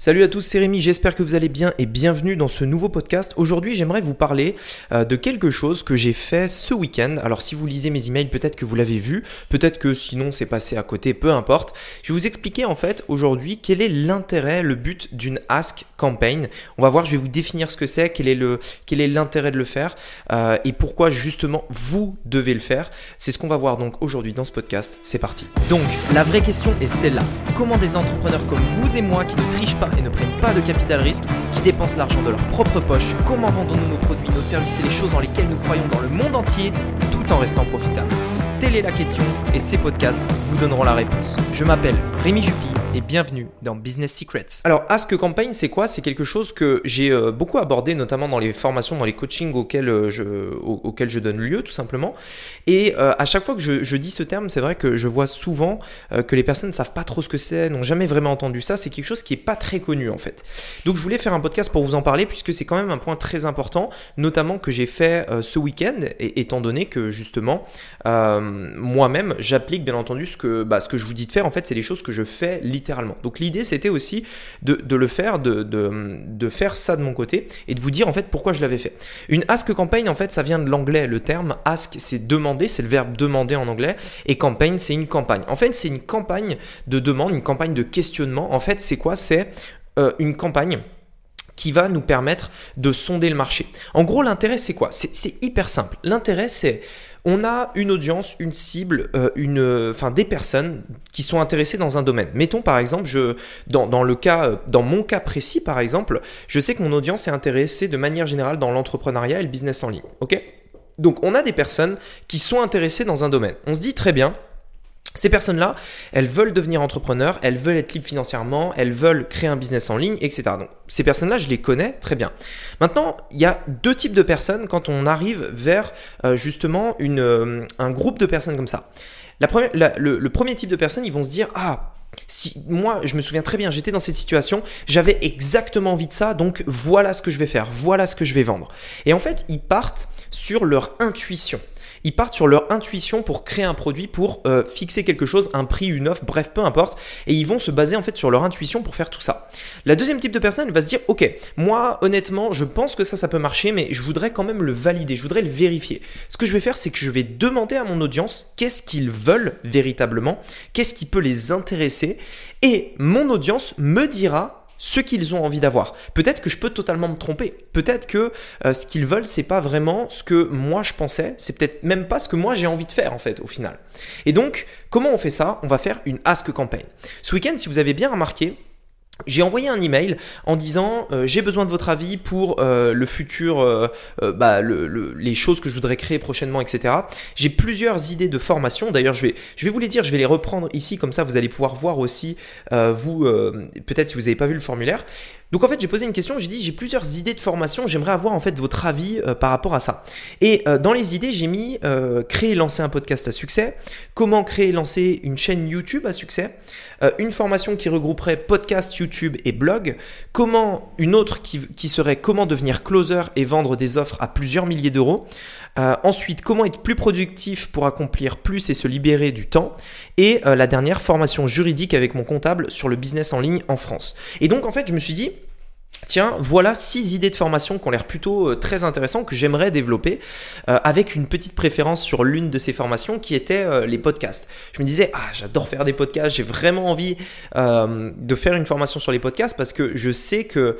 Salut à tous, c'est Rémi, j'espère que vous allez bien et bienvenue dans ce nouveau podcast. Aujourd'hui, j'aimerais vous parler euh, de quelque chose que j'ai fait ce week-end. Alors, si vous lisez mes emails, peut-être que vous l'avez vu, peut-être que sinon c'est passé à côté, peu importe. Je vais vous expliquer en fait aujourd'hui quel est l'intérêt, le but d'une Ask Campaign. On va voir, je vais vous définir ce que c'est, quel est quel est l'intérêt de le faire euh, et pourquoi justement vous devez le faire. C'est ce qu'on va voir donc aujourd'hui dans ce podcast. C'est parti. Donc, la vraie question est celle-là. Comment des entrepreneurs comme vous et moi qui ne trichent pas et ne prennent pas de capital risque, qui dépensent l'argent de leur propre poche, comment vendons-nous nos produits, nos services et les choses dans lesquelles nous croyons dans le monde entier, tout en restant profitables? Telle est la question et ces podcasts vous donneront la réponse. Je m'appelle Rémi Jupy et bienvenue dans Business Secrets. Alors Ask Campaign c'est quoi? C'est quelque chose que j'ai euh, beaucoup abordé notamment dans les formations, dans les coachings auxquels euh, je, donne lieu tout simplement. Et euh, à chaque fois que je, dis ce terme, c'est vrai que je vois souvent que les personnes ne savent pas trop ce que c'est, n'ont jamais vraiment entendu ça. C'est quelque chose qui est pas très connu en fait. Donc je voulais faire un podcast pour vous en parler puisque c'est quand même un point très important, notamment que j'ai fait ce week-end, étant donné que justement moi-même j'applique bien entendu ce que, bah, ce que je vous dis de faire. En fait, c'est les choses que je fais littéralement. Donc l'idée c'était aussi de, le faire, de, faire ça de mon côté et de vous dire en fait pourquoi je l'avais fait. Une ask campaign en fait ça vient de l'anglais, le terme ask c'est demander, c'est le verbe demander en anglais et campaign c'est une campagne. En fait c'est une campagne de demande, une campagne de questionnement. En fait c'est quoi? C'est euh, une campagne qui va nous permettre de sonder le marché. En gros, l'intérêt, c'est quoi? C'est hyper simple. L'intérêt, c'est on a une audience, une cible, euh, une, enfin des personnes qui sont intéressées dans un domaine. Mettons par exemple, je, dans, le cas, euh, dans mon cas précis par exemple, je sais que mon audience est intéressée de manière générale dans l'entrepreneuriat et le business en ligne. Donc on a des personnes qui sont intéressées dans un domaine. On se dit très bien, ces personnes-là, elles veulent devenir entrepreneurs, elles veulent être libres financièrement, elles veulent créer un business en ligne, etc. Donc ces personnes-là, je les connais très bien. Maintenant, il y a deux types de personnes quand on arrive vers euh, justement une, euh, un groupe de personnes comme ça. La première, le, le, premier type de personnes, ils vont se dire, ah, si moi, je me souviens très bien, j'étais dans cette situation, j'avais exactement envie de ça, donc voilà ce que je vais faire, voilà ce que je vais vendre. Et en fait, ils partent sur leur intuition. Ils partent sur leur intuition pour créer un produit, pour euh, fixer quelque chose, un prix, une offre, bref, peu importe. Et ils vont se baser en fait sur leur intuition pour faire tout ça. La deuxième type de personne va se dire, ok, moi honnêtement, je pense que ça, ça peut marcher, mais je voudrais quand même le valider, je voudrais le vérifier. Ce que je vais faire, c'est que je vais demander à mon audience qu'est-ce qu'ils veulent véritablement, qu'est-ce qui peut les intéresser, et mon audience me dira ce qu'ils ont envie d'avoir. Peut-être que je peux totalement me tromper. Peut-être que euh, ce qu'ils veulent, c'est pas vraiment ce que moi je pensais. C'est peut-être même pas ce que moi j'ai envie de faire en fait au final. Et donc, comment on fait ça? On va faire une ask campaign. Ce week-end, si vous avez bien remarqué, j'ai envoyé un email en disant euh, j'ai besoin de votre avis pour euh, le futur, euh, bah, les choses que je voudrais créer prochainement, etc. J'ai plusieurs idées de formation. D'ailleurs, je vais, je vais vous les dire, je vais les reprendre ici, comme ça vous allez pouvoir voir aussi, vous, peut-être si vous n'avez pas vu le formulaire. Donc en fait, j'ai posé une question, j'ai dit j'ai plusieurs idées de formation, j'aimerais avoir en fait votre avis par rapport à ça. Et dans les idées, j'ai mis créer et lancer un podcast à succès, comment créer et lancer une chaîne YouTube à succès, une formation qui regrouperait podcast, YouTube et blog, comment une autre qui, qui serait comment devenir closer et vendre des offres à plusieurs milliers d'euros, ensuite comment être plus productif pour accomplir plus et se libérer du temps, et la dernière formation juridique avec mon comptable sur le business en ligne en France. Et donc en fait, je me suis dit Tiens, voilà six idées de formation qui ont l'air plutôt euh, très intéressantes que j'aimerais développer euh, avec une petite préférence sur l'une de ces formations qui était euh, les podcasts. Je me disais, ah, j'adore faire des podcasts, j'ai vraiment envie de faire une formation sur les podcasts parce que je sais que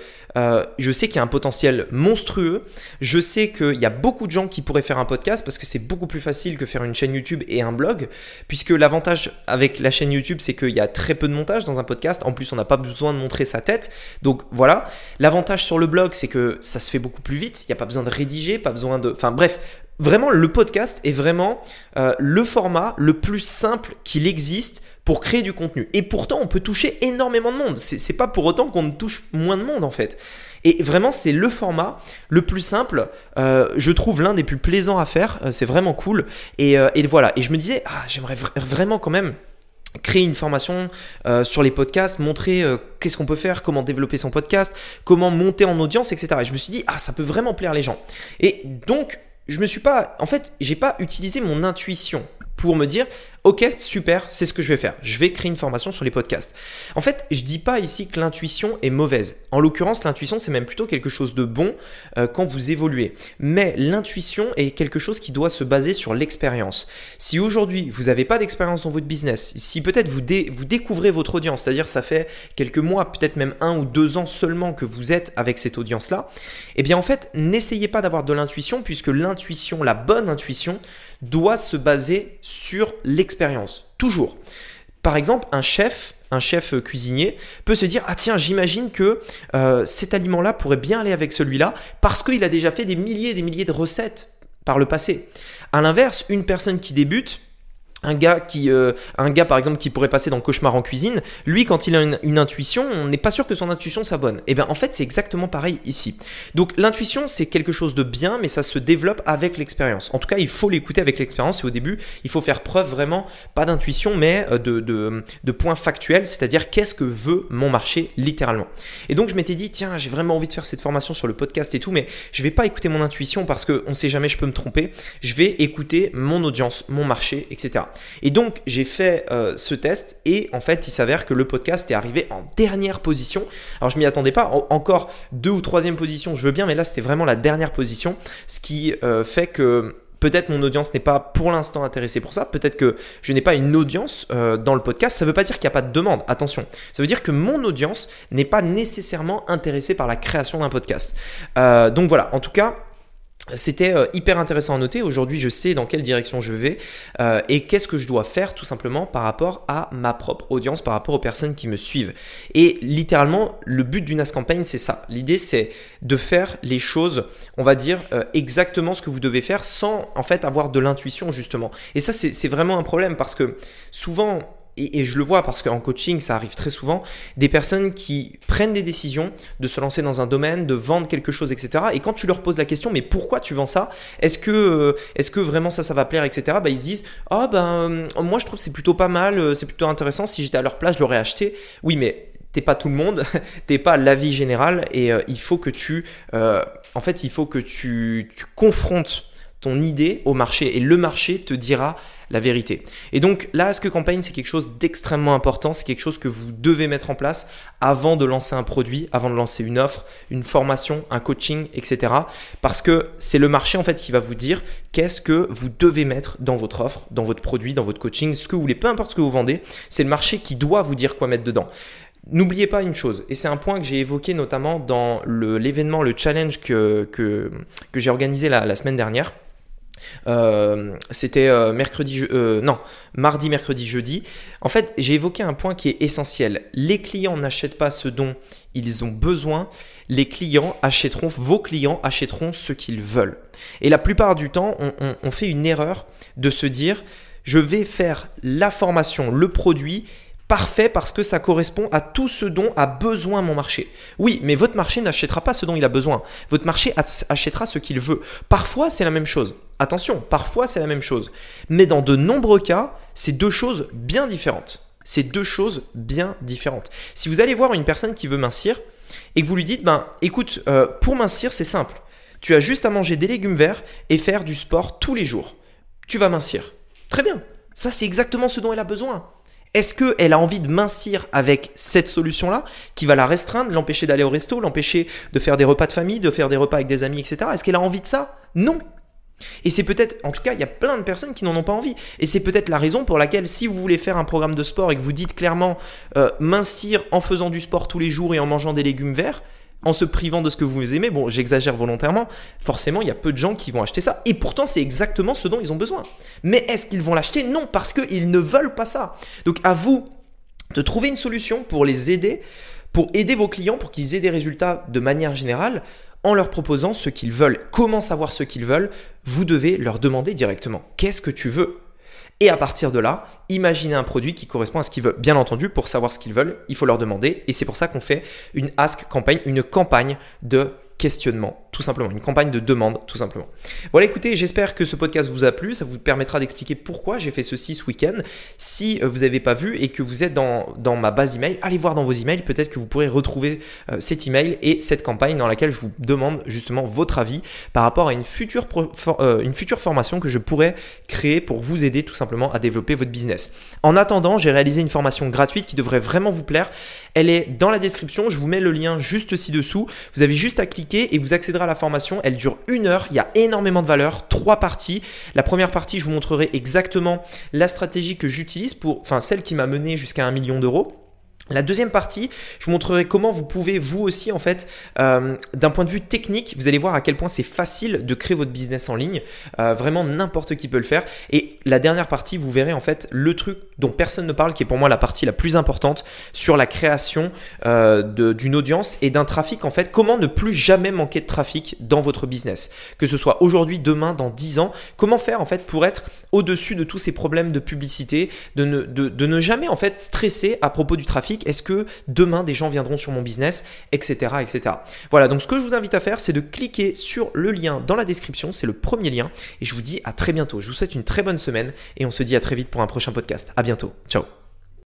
je sais qu'il y a un potentiel monstrueux. Je sais qu'il y a beaucoup de gens qui pourraient faire un podcast parce que c'est beaucoup plus facile que faire une chaîne YouTube et un blog, puisque l'avantage avec la chaîne YouTube, c'est qu'il y a très peu de montage dans un podcast. En plus, on n'a pas besoin de montrer sa tête. Donc voilà. L'avantage sur le blog, c'est que ça se fait beaucoup plus vite. Il n'y a pas besoin de rédiger, pas besoin de. Enfin bref, vraiment, le podcast est vraiment euh, le format le plus simple qu'il existe pour créer du contenu. Et pourtant, on peut toucher énormément de monde. C'est pas pour autant qu'on ne touche moins de monde en fait. Et vraiment, c'est le format le plus simple. Euh, je trouve l'un des plus plaisants à faire. Euh, c'est vraiment cool. Et, voilà. Et je me disais, ah, j'aimerais vraiment quand même créer une formation euh, sur les podcasts, montrer euh, qu'est-ce qu'on peut faire, comment développer son podcast, comment monter en audience, etc. Et je me suis dit, ah, ça peut vraiment plaire les gens. Et donc, je me suis pas, en fait, j'ai pas utilisé mon intuition pour me dire, Ok, super, c'est ce que je vais faire. Je vais créer une formation sur les podcasts. En fait, je dis pas ici que l'intuition est mauvaise. En l'occurrence, l'intuition, c'est même plutôt quelque chose de bon euh, quand vous évoluez. Mais l'intuition est quelque chose qui doit se baser sur l'expérience. Si aujourd'hui, vous n'avez pas d'expérience dans votre business, si peut-être vous, vous découvrez votre audience, c'est-à-dire ça fait quelques mois, peut-être même un ou deux ans seulement que vous êtes avec cette audience-là, eh bien en fait, n'essayez pas d'avoir de l'intuition puisque l'intuition, la bonne intuition, doit se baser sur l'expérience. Toujours. Par exemple, un chef, un chef cuisinier peut se dire ah tiens j'imagine que euh, cet aliment-là pourrait bien aller avec celui-là parce qu'il a déjà fait des milliers et des milliers de recettes par le passé. À l'inverse, une personne qui débute un gars qui euh, un gars par exemple qui pourrait passer dans cauchemar en cuisine lui quand il a une, intuition on n'est pas sûr que son intuition soit bonne et eh bien en fait c'est exactement pareil ici. Donc l'intuition c'est quelque chose de bien mais ça se développe avec l'expérience. En tout cas il faut l'écouter avec l'expérience et au début il faut faire preuve vraiment pas d'intuition mais euh, de, de, de points factuels c'est-à-dire qu'est-ce que veut mon marché littéralement. Et donc je m'étais dit tiens j'ai vraiment envie de faire cette formation sur le podcast et tout mais je vais pas écouter mon intuition parce que on sait jamais je peux me tromper. Je vais écouter mon audience mon marché etc et donc j'ai fait euh, ce test et en fait il s'avère que le podcast est arrivé en dernière position. Alors je m'y attendais pas, encore deux ou troisième position je veux bien, mais là c'était vraiment la dernière position, ce qui euh, fait que Peut-être mon audience n'est pas pour l'instant intéressée pour ça. Peut-être que je n'ai pas une audience euh, dans le podcast. Ça ne veut pas dire qu'il n'y a pas de demande. Attention. Ça veut dire que mon audience n'est pas nécessairement intéressée par la création d'un podcast. donc voilà. En tout cas, c'était euh, hyper intéressant à noter. Aujourd'hui, je sais dans quelle direction je vais euh, et qu'est-ce que je dois faire tout simplement par rapport à ma propre audience, par rapport aux personnes qui me suivent. Et littéralement, le but d'une Ask Campaign, c'est ça. L'idée, c'est de faire les choses, on va dire, euh, exactement ce que vous devez faire sans en fait avoir de l'intuition justement. Et ça, c'est vraiment un problème parce que souvent, et, je le vois parce qu'en coaching, ça arrive très souvent, des personnes qui prennent des décisions de se lancer dans un domaine, de vendre quelque chose, etc. Et quand tu leur poses la question, mais pourquoi tu vends ça? Est-ce que, euh, est que vraiment ça, ça va plaire, etc. Bah, ils se disent, oh, ben, moi je trouve c'est plutôt pas mal, euh, c'est plutôt intéressant. Si j'étais à leur place, je l'aurais acheté. Oui, mais t'es pas tout le monde, t'es pas l'avis général et euh, il faut que tu, en fait, il faut que tu confrontes ton idée au marché et le marché te dira la vérité. Et donc là, Ask Campaign, c'est quelque chose d'extrêmement important, c'est quelque chose que vous devez mettre en place avant de lancer un produit, avant de lancer une offre, une formation, un coaching, etc. Parce que c'est le marché en fait qui va vous dire qu'est-ce que vous devez mettre dans votre offre, dans votre produit, dans votre coaching, ce que vous voulez, peu importe ce que vous vendez, c'est le marché qui doit vous dire quoi mettre dedans. N'oubliez pas une chose, et c'est un point que j'ai évoqué notamment dans l'événement, le, challenge que, que, j'ai organisé la semaine dernière. Euh, c'était euh, mercredi, euh, non, mardi, mercredi, jeudi. En fait, j'ai évoqué un point qui est essentiel. Les clients n'achètent pas ce dont ils ont besoin. Les clients achèteront, vos clients achèteront ce qu'ils veulent. Et la plupart du temps, on fait une erreur de se dire, je vais faire la formation, le produit parfait parce que ça correspond à tout ce dont a besoin mon marché. Oui, mais votre marché n'achètera pas ce dont il a besoin. Votre marché achètera ce qu'il veut. Parfois, c'est la même chose. Attention, parfois, c'est la même chose. Mais dans de nombreux cas, c'est deux choses bien différentes. C'est deux choses bien différentes. Si vous allez voir une personne qui veut mincir et que vous lui dites, ben, écoute, euh, pour mincir, c'est simple. Tu as juste à manger des légumes verts et faire du sport tous les jours. Tu vas mincir. Très bien. Ça, c'est exactement ce dont elle a besoin. Est-ce qu'elle a envie de mincir avec cette solution-là, qui va la restreindre, l'empêcher d'aller au resto, l'empêcher de faire des repas de famille, de faire des repas avec des amis, etc. Est-ce qu'elle a envie de ça? Non. Et c'est peut-être, en tout cas, il y a plein de personnes qui n'en ont pas envie. Et c'est peut-être la raison pour laquelle, si vous voulez faire un programme de sport et que vous dites clairement euh, mincir en faisant du sport tous les jours et en mangeant des légumes verts, en se privant de ce que vous aimez, bon, j'exagère volontairement, forcément, il y a peu de gens qui vont acheter ça. Et pourtant, c'est exactement ce dont ils ont besoin. Mais est-ce qu'ils vont l'acheter? Non, parce qu'ils ne veulent pas ça. Donc, à vous de trouver une solution pour les aider, pour aider vos clients, pour qu'ils aient des résultats de manière générale, en leur proposant ce qu'ils veulent. Comment savoir ce qu'ils veulent? Vous devez leur demander directement. Qu'est-ce que tu veux? Et à partir de là, imaginez un produit qui correspond à ce qu'ils veulent. Bien entendu, pour savoir ce qu'ils veulent, il faut leur demander. Et c'est pour ça qu'on fait une ask campagne, une campagne de questionnement, tout simplement, une campagne de demande, tout simplement. Voilà, écoutez, j'espère que ce podcast vous a plu, ça vous permettra d'expliquer pourquoi j'ai fait ceci ce week-end. Si euh, vous n'avez pas vu et que vous êtes dans, dans, ma base email, allez voir dans vos emails, peut-être que vous pourrez retrouver euh, cet email et cette campagne dans laquelle je vous demande justement votre avis par rapport à une future, euh, une future formation que je pourrais créer pour vous aider tout simplement à développer votre business. En attendant, j'ai réalisé une formation gratuite qui devrait vraiment vous plaire. Elle est dans la description, je vous mets le lien juste ci-dessous. Vous avez juste à cliquer et vous accéderez à la formation. Elle dure une heure, il y a énormément de valeur, trois parties. La première partie, je vous montrerai exactement la stratégie que j'utilise pour, enfin celle qui m'a mené jusqu'à un million d'euros. La deuxième partie, je vous montrerai comment vous pouvez vous aussi en fait, euh, d'un point de vue technique, vous allez voir à quel point c'est facile de créer votre business en ligne. Euh, vraiment n'importe qui peut le faire. Et la dernière partie, vous verrez en fait le truc dont personne ne parle, qui est pour moi la partie la plus importante sur la création euh, d'une audience et d'un trafic en fait. Comment ne plus jamais manquer de trafic dans votre business, que ce soit aujourd'hui, demain, dans 10 ans. Comment faire en fait pour être au-dessus de tous ces problèmes de publicité, de ne, de, ne jamais en fait stresser à propos du est-ce que demain des gens viendront sur mon business, etc., etc. Voilà, donc ce que je vous invite à faire, c'est de cliquer sur le lien dans la description, c'est le premier lien, et je vous dis à très bientôt. Je vous souhaite une très bonne semaine et on se dit à très vite pour un prochain podcast. À bientôt. Ciao.